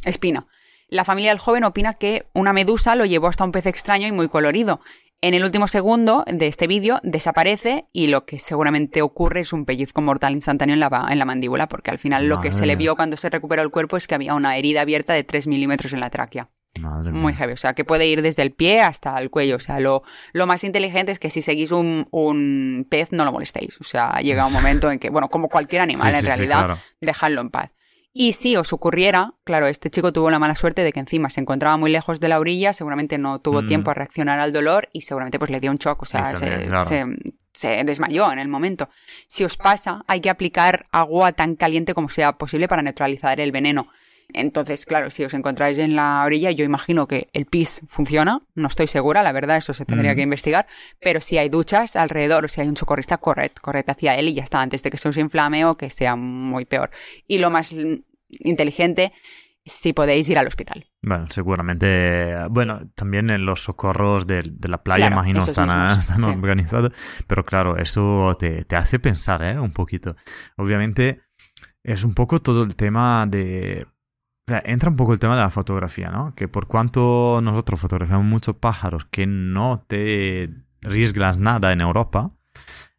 espina. La familia del joven opina que una medusa lo llevó hasta un pez extraño y muy colorido. En el último segundo de este vídeo desaparece y lo que seguramente ocurre es un pellizco mortal instantáneo en la, en la mandíbula, porque al final lo que se le vio cuando se recuperó el cuerpo es que había una herida abierta de 3 milímetros en la tráquea. Madre Muy mía. heavy, o sea, que puede ir desde el pie hasta el cuello. O sea, lo, lo más inteligente es que si seguís un, un pez no lo molestéis. O sea, llega un momento en que, bueno, como cualquier animal Sí, en sí, sí, realidad, claro. dejadlo en paz. Y si os ocurriera, claro, este chico tuvo la mala suerte de que encima se encontraba muy lejos de la orilla, seguramente no tuvo Mm. tiempo a reaccionar al dolor y seguramente pues le dio un shock, o sea, claro. se- se desmayó en el momento. Si os pasa, hay que aplicar agua tan caliente como sea posible para neutralizar el veneno. Entonces, claro, si os encontráis en la orilla, yo imagino que el pis funciona, no estoy segura, la verdad, eso se tendría Mm. que investigar, pero si hay duchas alrededor o si hay un socorrista, corred, corred hacia él y ya está, antes de que se os inflame o que sea muy peor. Y lo más inteligente, si podéis ir al hospital. Bueno, seguramente. Bueno, también en los socorros de, de la playa, Claro, imagino, están, mismos, están sí. organizados. Pero claro, eso te, te hace pensar, ¿eh? Un poquito. Obviamente, es un poco todo el tema de. Entra un poco el tema de la fotografía, ¿no? Que por cuanto nosotros fotografiamos muchos pájaros que no te arriesgas nada en Europa,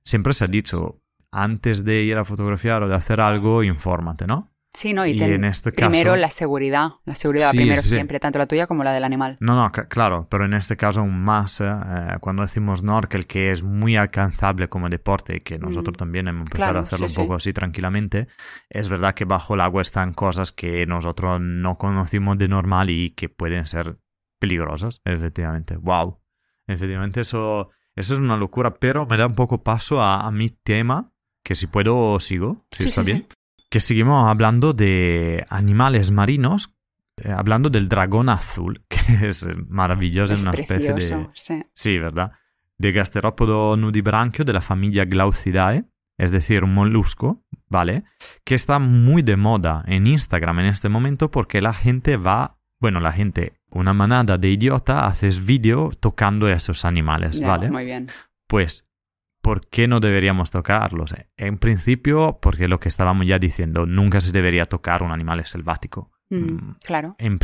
siempre se ha dicho, antes de ir a fotografiar o de hacer algo, infórmate, ¿no? Sí, ¿no? Y, Y ten- en este primero caso- la seguridad, la seguridad Sí, primero sí, sí. siempre, tanto la tuya como la del animal. No, no, claro, pero en este caso aún más, eh, eh, cuando decimos snorkel, que es muy alcanzable como deporte y que nosotros Mm. también hemos empezado Claro, a hacerlo un poco así tranquilamente, es verdad que bajo el agua están cosas que nosotros no conocimos de normal y que pueden ser peligrosas, efectivamente. ¡Wow! Efectivamente, eso, eso es una locura, pero me da un poco paso a, a mi tema, que si puedo sigo, si Sí, está sí, bien. Que seguimos hablando de animales marinos, eh, hablando del dragón azul, que es maravilloso, es una especie de... sí. Sí, ¿verdad? De gasterópodo nudibranquio de la familia Glaucidae, es decir, un molusco, ¿vale? Que está muy de moda en Instagram en este momento porque la gente va, bueno, la gente, una manada de idiota, haces vídeo tocando esos animales, Ya, ¿vale? Muy bien. Pues, ¿por qué no deberíamos tocarlos? En principio, porque lo que estábamos ya diciendo, nunca se debería tocar un animal selvático. Mm, Mm, claro. en,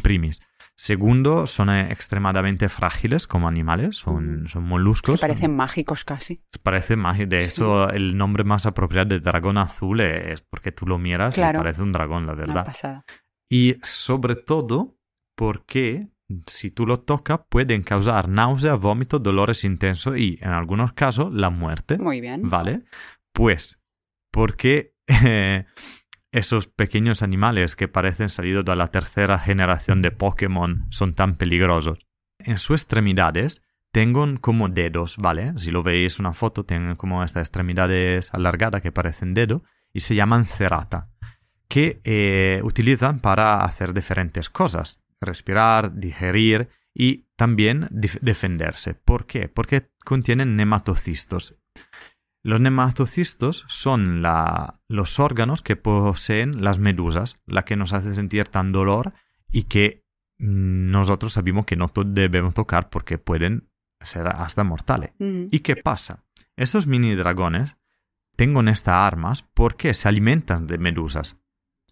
primis. Segundo, son extremadamente frágiles como animales, son, son moluscos. Que parecen mágicos casi. Parece mágico. De hecho, el nombre más apropiado de dragón azul es porque tú lo miras Claro. y parece un dragón, la Una verdad. pasada. Y sobre todo, porque si tú lo tocas, pueden causar náusea, vómito, dolores intensos y, en algunos casos, la muerte. Muy bien. ¿Vale? Pues, ¿por qué eh, esos pequeños animales que parecen salidos de la tercera generación de Pokémon son tan peligrosos? En sus extremidades tengo como dedos, ¿vale? Si lo veis una foto, tienen como estas extremidades alargadas que parecen dedo y se llaman cerata, que eh, utilizan para hacer diferentes cosas respirar, digerir y también defenderse. ¿Por qué? Porque contienen nematocistos. Los nematocistos son los órganos que poseen las medusas, la que nos hace sentir tan dolor y que nosotros sabemos que no debemos tocar porque pueden ser hasta mortales. Mm. ¿Y qué pasa? Estos mini dragones tienen estas armas porque se alimentan de medusas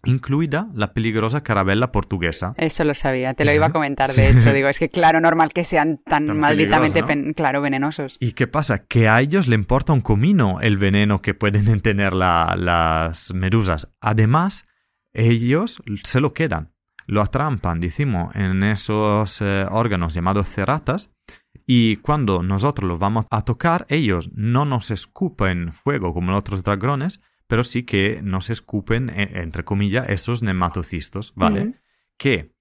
incluida la peligrosa carabela portuguesa. Eso lo sabía, te lo iba a comentar de hecho. Digo, es que claro, normal que sean tan, malditamente, claro, venenosos. ¿Y qué pasa? Que a ellos le importa un comino el veneno que pueden tener las medusas. Además, ellos se lo quedan, lo atrampan, decimos, en esos eh, órganos llamados ceratas. Y cuando nosotros los vamos a tocar, ellos no nos escupen fuego como los otros dragones, pero sí que no se escupen, e, entre comillas, esos nematocistos, ¿vale? Que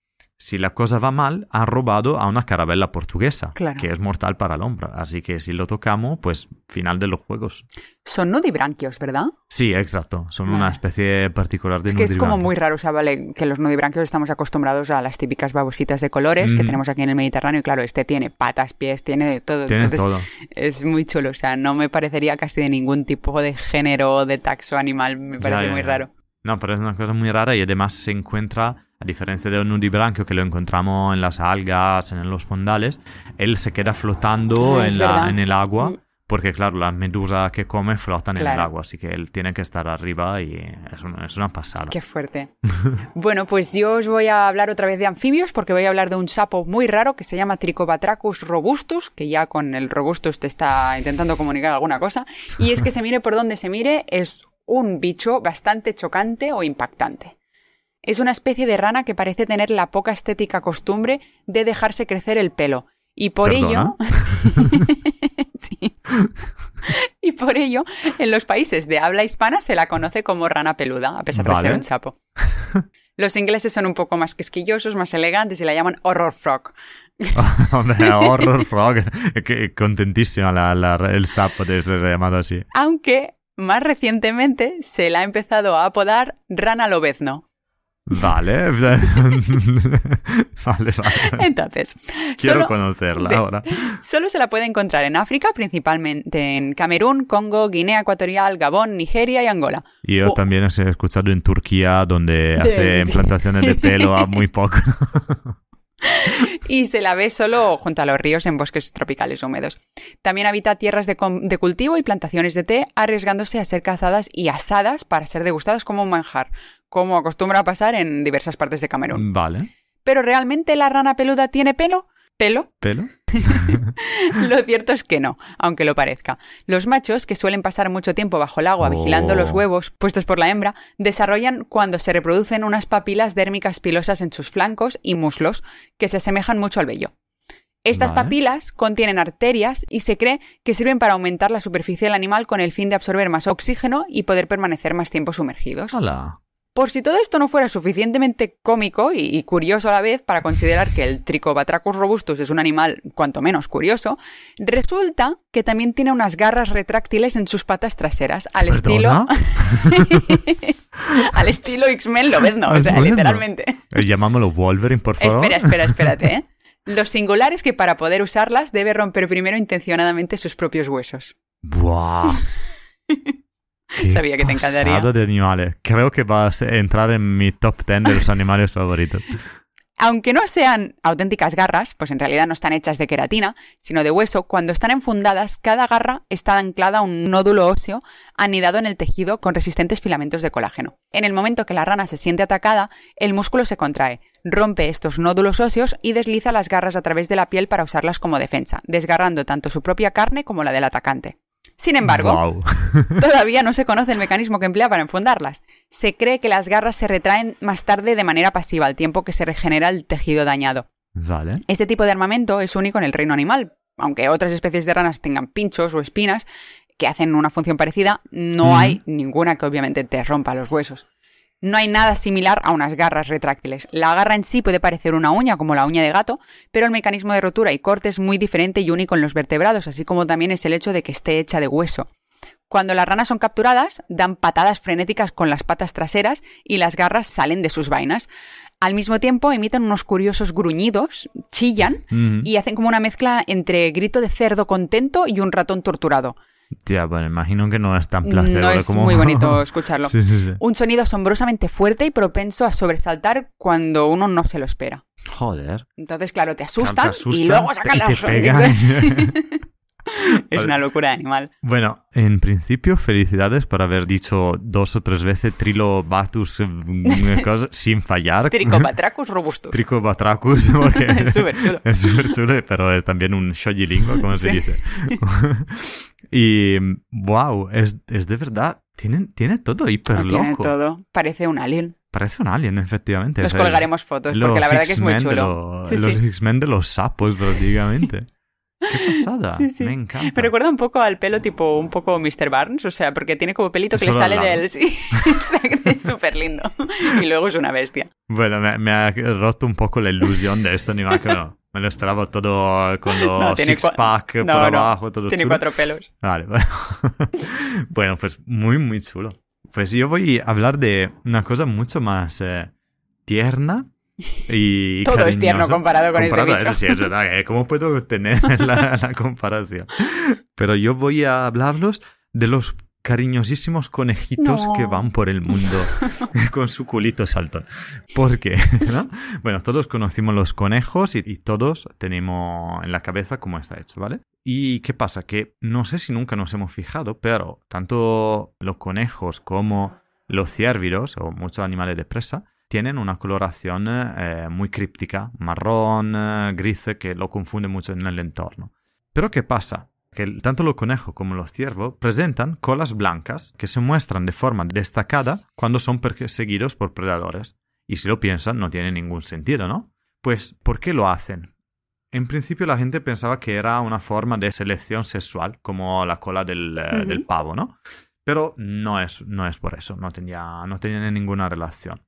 si la cosa va mal, han robado a una carabela portuguesa, que es mortal para el hombre. Así que si lo tocamos, pues final de los juegos. Son nudibranquios, ¿verdad? Sí, exacto. Son una especie particular de Es que es como muy raro, o sea, vale, que los nudibranquios estamos acostumbrados a las típicas babositas de colores que tenemos aquí en el Mediterráneo. Y claro, este tiene patas, pies, tiene de todo. Tiene todo. Es muy chulo, o sea, no me parecería casi de ningún tipo de género, de taxo animal. Me parece muy raro. No, pero es una cosa muy rara y además se encuentra a diferencia de un nudibranquio que lo encontramos en las algas, en los fondales, él se queda flotando ah, en, el agua. Mm. Porque, claro, las medusas que come flotan en el agua, así que él tiene que estar arriba y es una, es una pasada. Qué fuerte. bueno, pues yo os voy a hablar otra vez de anfibios porque voy a hablar de un sapo muy raro que se llama Trichobatrachus robustus, que ya con el robustus te está intentando comunicar alguna cosa. Y es que se mire por donde se mire, es un bicho bastante chocante o impactante. Es una especie de rana que parece tener la poca estética costumbre de dejarse crecer el pelo. Y por ello. sí. Y por ello, en los países de habla hispana se la conoce como rana peluda, a pesar de ser un sapo. Los ingleses son un poco más quisquillosos, más elegantes y la llaman horror frog. horror frog. Contentísima el sapo de ser llamado así. Aunque más recientemente se la ha empezado a apodar rana lobezno. Vale. vale, vale. Entonces. Quiero conocerla ahora. Solo se la puede encontrar en África, principalmente en Camerún, Congo, Guinea Ecuatorial, Gabón, Nigeria y Angola. Y yo también he escuchado en Turquía, donde hace implantaciones de pelo a muy poco. y se la ve solo junto a los ríos en bosques tropicales húmedos. También habita tierras de, de, cultivo y plantaciones de té, arriesgándose a ser cazadas y asadas para ser degustadas como un manjar, como acostumbra a pasar en diversas partes de Camerún. Vale. Pero ¿realmente la rana peluda tiene pelo? ¿Pelo? ¿Pelo? lo cierto es que no, aunque lo parezca. Los machos, que suelen pasar mucho tiempo bajo el agua vigilando los oh. huevos puestos por la hembra, desarrollan cuando se reproducen unas papilas dérmicas pilosas en sus flancos y muslos, que se asemejan mucho al vello. Estas papilas contienen arterias y se cree que sirven para aumentar la superficie del animal con el fin de absorber más oxígeno y poder permanecer más tiempo sumergidos. Hola. Por si todo esto no fuera suficientemente cómico y, curioso a la vez para considerar que el Trichobatrachus robustus es un animal cuanto menos curioso, resulta que también tiene unas garras retráctiles en sus patas traseras, al estilo... al estilo X-Men lo ves, ¿no? O sea, literalmente. Eh, llamámoslo Wolverine, por favor. Espera, espera, espérate, ¿eh? Lo singular es que para poder usarlas debe romper primero intencionadamente sus propios huesos. ¡Buah! Sabía que te encantaría. de animales. Creo que va a entrar en mi top 10 de los animales favoritos. Aunque no sean auténticas garras, pues en realidad no están hechas de queratina, sino de hueso, cuando están enfundadas, cada garra está anclada a un nódulo óseo anidado en el tejido con resistentes filamentos de colágeno. En el momento que la rana se siente atacada, el músculo se contrae, rompe estos nódulos óseos y desliza las garras a través de la piel para usarlas como defensa, desgarrando tanto su propia carne como la del atacante. Sin embargo, todavía no se conoce el mecanismo que emplea para enfundarlas. Se cree que las garras se retraen más tarde de manera pasiva al tiempo que se regenera el tejido dañado. Vale. Este tipo de armamento es único en el reino animal. Aunque otras especies de ranas tengan pinchos o espinas que hacen una función parecida, no hay ninguna que obviamente te rompa los huesos. No hay nada similar a unas garras retráctiles. La garra en sí puede parecer una uña, como la uña de gato, pero el mecanismo de rotura y corte es muy diferente y único en los vertebrados, así como también es el hecho de que esté hecha de hueso. Cuando las ranas son capturadas, dan patadas frenéticas con las patas traseras y las garras salen de sus vainas. Al mismo tiempo emiten unos curiosos gruñidos, chillan y hacen como una mezcla entre grito de cerdo contento y un ratón torturado. Tía, bueno, imagino que no es tan placebo. No es como... muy bonito escucharlo. sí, sí, sí. Un sonido asombrosamente fuerte y propenso a sobresaltar cuando uno no se lo espera. Joder. Entonces, claro, te Te asustan, y luego sacan y te pegan. Es Vale. una locura de animal. Bueno, en principio, felicidades por haber dicho dos o tres veces Trilobatus eh, sin fallar. Tricopatracus robustus. Tricobatracus, porque Es súper chulo. Es súper chulo, pero es también un shojilingo, como se Sí. dice. y, wow, es, es de verdad, tiene, tiene todo hiper Lo tiene loco. todo. Parece un alien. Parece un alien, efectivamente. Nos O sea, es colgaremos fotos, porque la verdad que es muy chulo. los- Sí, los sí. X-Men de los sapos, prácticamente. Qué pasada. Sí, sí. Me encanta. Me recuerda un poco al pelo tipo un poco Mr. Barnes, o sea, porque tiene como pelito que le Solo sale del... Sí, es súper lindo. Y luego es una bestia. Bueno, me, me ha roto un poco la ilusión de este animal que no. Me lo esperaba todo con los No, tiene cua- six-pack por No, no, abajo, todo Tiene chulo. cuatro pelos. Vale, bueno. bueno, pues muy, muy chulo. Pues yo voy a hablar de una cosa mucho más eh, tierna y Todo es tierno comparado con este Comparado, bicho. Eso sí, es verdad. ¿eh? ¿Cómo puedo tener la, la comparación? Pero yo voy a hablarlos de los cariñosísimos conejitos No. que van por el mundo con su culito saltón. ¿Por qué? ¿No? Bueno, todos conocimos los conejos y, y todos tenemos en la cabeza cómo está hecho, ¿vale? ¿Y qué pasa? Que no sé si nunca nos hemos fijado, pero tanto los conejos como los ciérvidos o muchos animales de presa tienen una coloración eh, muy críptica, marrón, eh, gris, que lo confunde mucho en el entorno. Pero ¿qué pasa? Que tanto los conejos como los ciervos presentan colas blancas que se muestran de forma destacada cuando son perseguidos por predadores. Y si lo piensan, no tiene ningún sentido, ¿no? Pues, ¿por qué lo hacen? En principio la gente pensaba que era una forma de selección sexual, como la cola del, eh, del pavo, ¿no? Pero no es, no es por eso, no tenía, no tenía ninguna relación.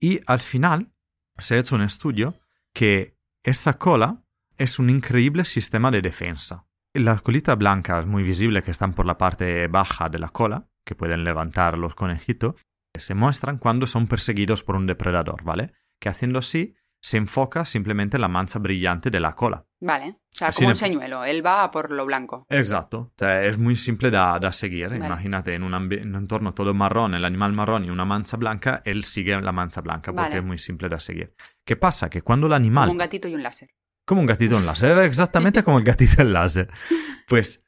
Y al final se ha hecho un estudio que esa cola es un increíble sistema de defensa. Las colitas blancas muy visibles que están por la parte baja de la cola, que pueden levantar los conejitos, se muestran cuando son perseguidos por un depredador, ¿vale? Que haciendo así se enfoca simplemente la mancha brillante de la cola. Vale. O sea, como un señuelo. Él va por lo blanco. Exacto, o sea, es muy simple de, de seguir. Vale. Imagínate en un, en un entorno todo marrón, el animal marrón y una mancha blanca, él sigue la mancha blanca porque Vale. es muy simple de seguir. ¿Qué pasa? Que cuando el animal... Como un gatito y un láser. Como un gatito en láser, exactamente como el gatito en láser. Pues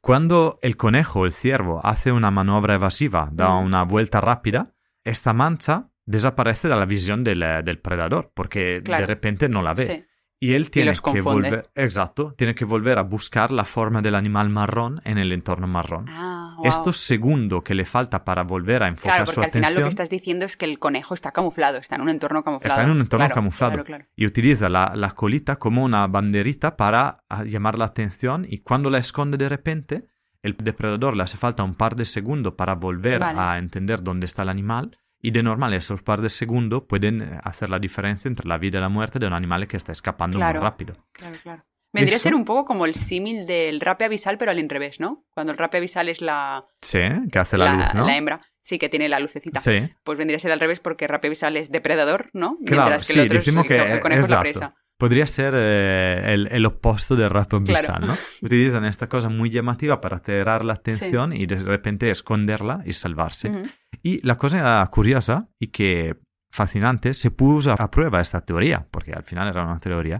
cuando el conejo o el ciervo hace una maniobra evasiva, da una vuelta rápida, esta mancha desaparece de la visión del, eh, del predador porque Claro. de repente no la ve. Sí. Y él tiene que volver, exacto, tiene que volver a buscar la forma del animal marrón en el entorno marrón. Ah, wow. Esto segundo que le falta para volver a enfocar Claro, su porque al final atención lo que estás diciendo es que el conejo está camuflado, está en un entorno camuflado. Está en un entorno Claro, camuflado. Claro, y utiliza la, la colita como una banderita para ah, llamar la atención y cuando la esconde de repente, el depredador le hace falta un par de segundos para volver Vale. a entender dónde está el animal y de normal esos par de segundos pueden eh, hacer la diferencia entre la vida y la muerte de un animal que está escapando Claro. muy rápido. Claro, claro. Vendría a ser un poco como el símil del rape abisal, pero al revés, ¿no? Cuando el rape abisal es la, Sí, que hace la, luz, ¿no? la hembra, sí, que tiene la lucecita. Sí, Pues vendría a ser al revés porque rape abisal es depredador, ¿no? Claro, Mientras que sí, el otro decimos es, que- el conejo es la exacto. presa. Podría ser eh, el, el opuesto del rap Claro. ¿no? Utilizan esta cosa muy llamativa para atraer la atención y de repente esconderla y salvarse. Ujú. Y la cosa curiosa y que fascinante, se puso a prueba esta teoría, porque al final era una teoría,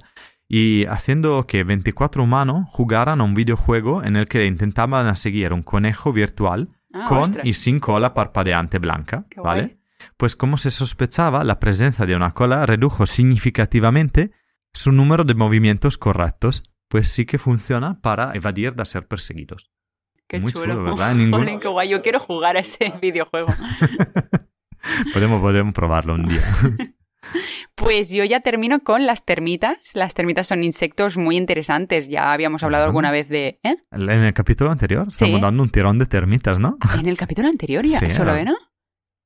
y haciendo que 24 humanos jugaran a un videojuego en el que intentaban seguir un conejo virtual Ah, con ostras. y sin cola parpadeante blanca, Qué ¿vale? guay. Pues como se sospechaba, la presencia de una cola redujo significativamente su número de movimientos correctos, pues sí que funciona para evadir de ser perseguidos. Qué Muy chulo. chulo, ¿verdad? Ningún- Jolín, qué guay. Yo quiero jugar a ese videojuego. Podemos, podemos probarlo un día. Pues yo ya termino con las termitas. Las termitas son insectos muy interesantes. Ya habíamos hablado alguna vez de... ¿eh? En el capítulo anterior estamos Sí. dando un tirón de termitas, ¿no? En el capítulo anterior ya, Sí, solo, era- ¿eh? ¿no?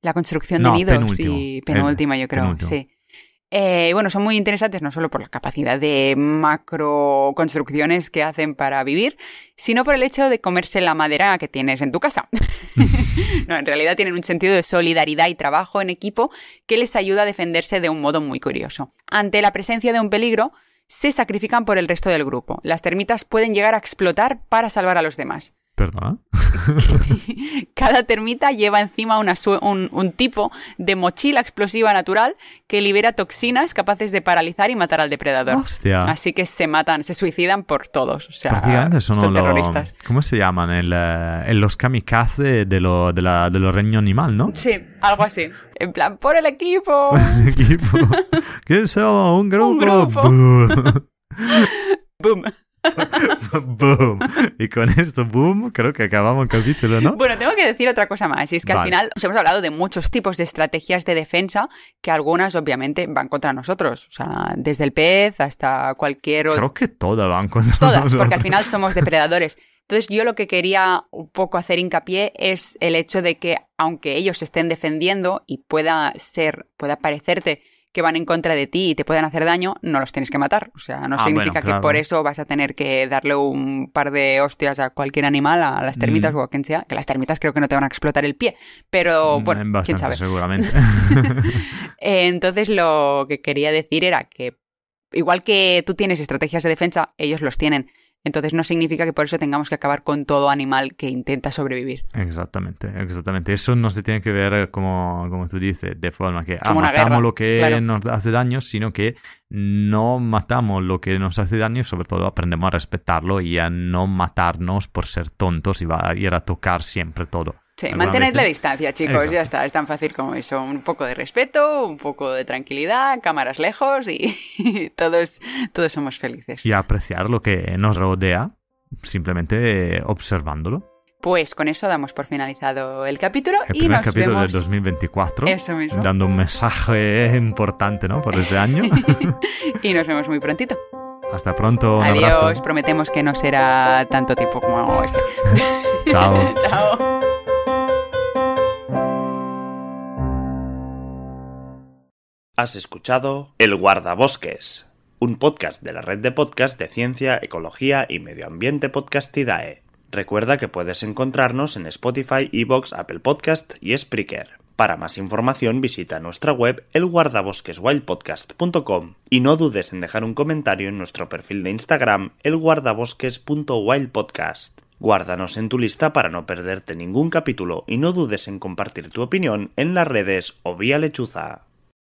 La construcción No, de nidos penúltimo. y El penúltima, yo creo, penúltimo. sí. Eh, bueno, son muy interesantes no solo por la capacidad de macro construcciones que hacen para vivir, sino por el hecho de comerse la madera que tienes en tu casa. no, en realidad tienen un sentido de solidaridad y trabajo en equipo que les ayuda a defenderse de un modo muy curioso. Ante la presencia de un peligro, se sacrifican por el resto del grupo. Las termitas pueden llegar a explotar para salvar a los demás. Perdona. Cada termita lleva encima una un, un tipo de mochila explosiva natural que libera toxinas capaces de paralizar y matar al depredador. Hostia. Así que se matan, se suicidan por todos. O sea, son, terroristas. ¿Cómo se llaman? El, eh, el- los kamikaze de, lo, de, la, de los reino animal, ¿no? Sí, algo así. En plan, por el equipo. equipo. ¿Qué somos? Un grupo. grupo. Boom. Boom. Y con esto, boom, creo que acabamos el capítulo, ¿no? Bueno, tengo que decir otra cosa más, y es que al final os hemos hablado de muchos tipos de estrategias de defensa que algunas obviamente van contra nosotros, o sea, desde el pez hasta cualquier otro Creo que todas van contra Todas, nosotros. porque al final somos depredadores. Entonces yo lo que quería un poco hacer hincapié es el hecho de que aunque ellos se estén defendiendo y pueda ser, pueda parecerte que van en contra de ti y te puedan hacer daño, no los tienes que matar. O sea, no Ah, significa bueno, claro. que por eso vas a tener que darle un par de hostias a cualquier animal, a las termitas Mm. o a quien sea, que las termitas creo que no te van a explotar el pie, pero bueno, Mm, Bastante, quién sabe. seguramente. Eh, Entonces lo que quería decir era que igual que tú tienes estrategias de defensa, ellos los tienen. Entonces no significa que por eso tengamos que acabar con todo animal que intenta sobrevivir. Exactamente, exactamente. Eso no se tiene que ver, eh, como, como tú dices, de forma que ah, matamos guerra, lo que claro. nos hace daño, sino que no matamos lo que nos hace daño y sobre todo aprendemos a respetarlo y a no matarnos por ser tontos y va a ir a tocar siempre todo. Sí, ¿Alguna mantened vez? la distancia, chicos, Exacto. ya está, es tan fácil como eso. Un poco de respeto, un poco de tranquilidad, cámaras lejos y todos, todos somos felices. Y apreciar lo que nos rodea simplemente observándolo. Pues con eso damos por finalizado el capítulo El y nos capítulo vemos. del 2024. Eso mismo. Dando un mensaje importante, ¿no? Por ese año. y nos vemos muy prontito. Hasta pronto. Adiós, prometemos que no será tanto tiempo como este. Chao. Chao. Has escuchado El Guardabosques, un podcast de la red de podcast de ciencia, ecología y medio ambiente Podcastidae. Recuerda que puedes encontrarnos en Spotify, Evox, Apple Podcast y Spreaker. Para más información visita nuestra web elguardabosqueswildpodcast.com y no dudes en dejar un comentario en nuestro perfil de Instagram elguardabosques.wildpodcast. Guárdanos en tu lista para no perderte ningún capítulo y no dudes en compartir tu opinión en las redes o vía lechuza.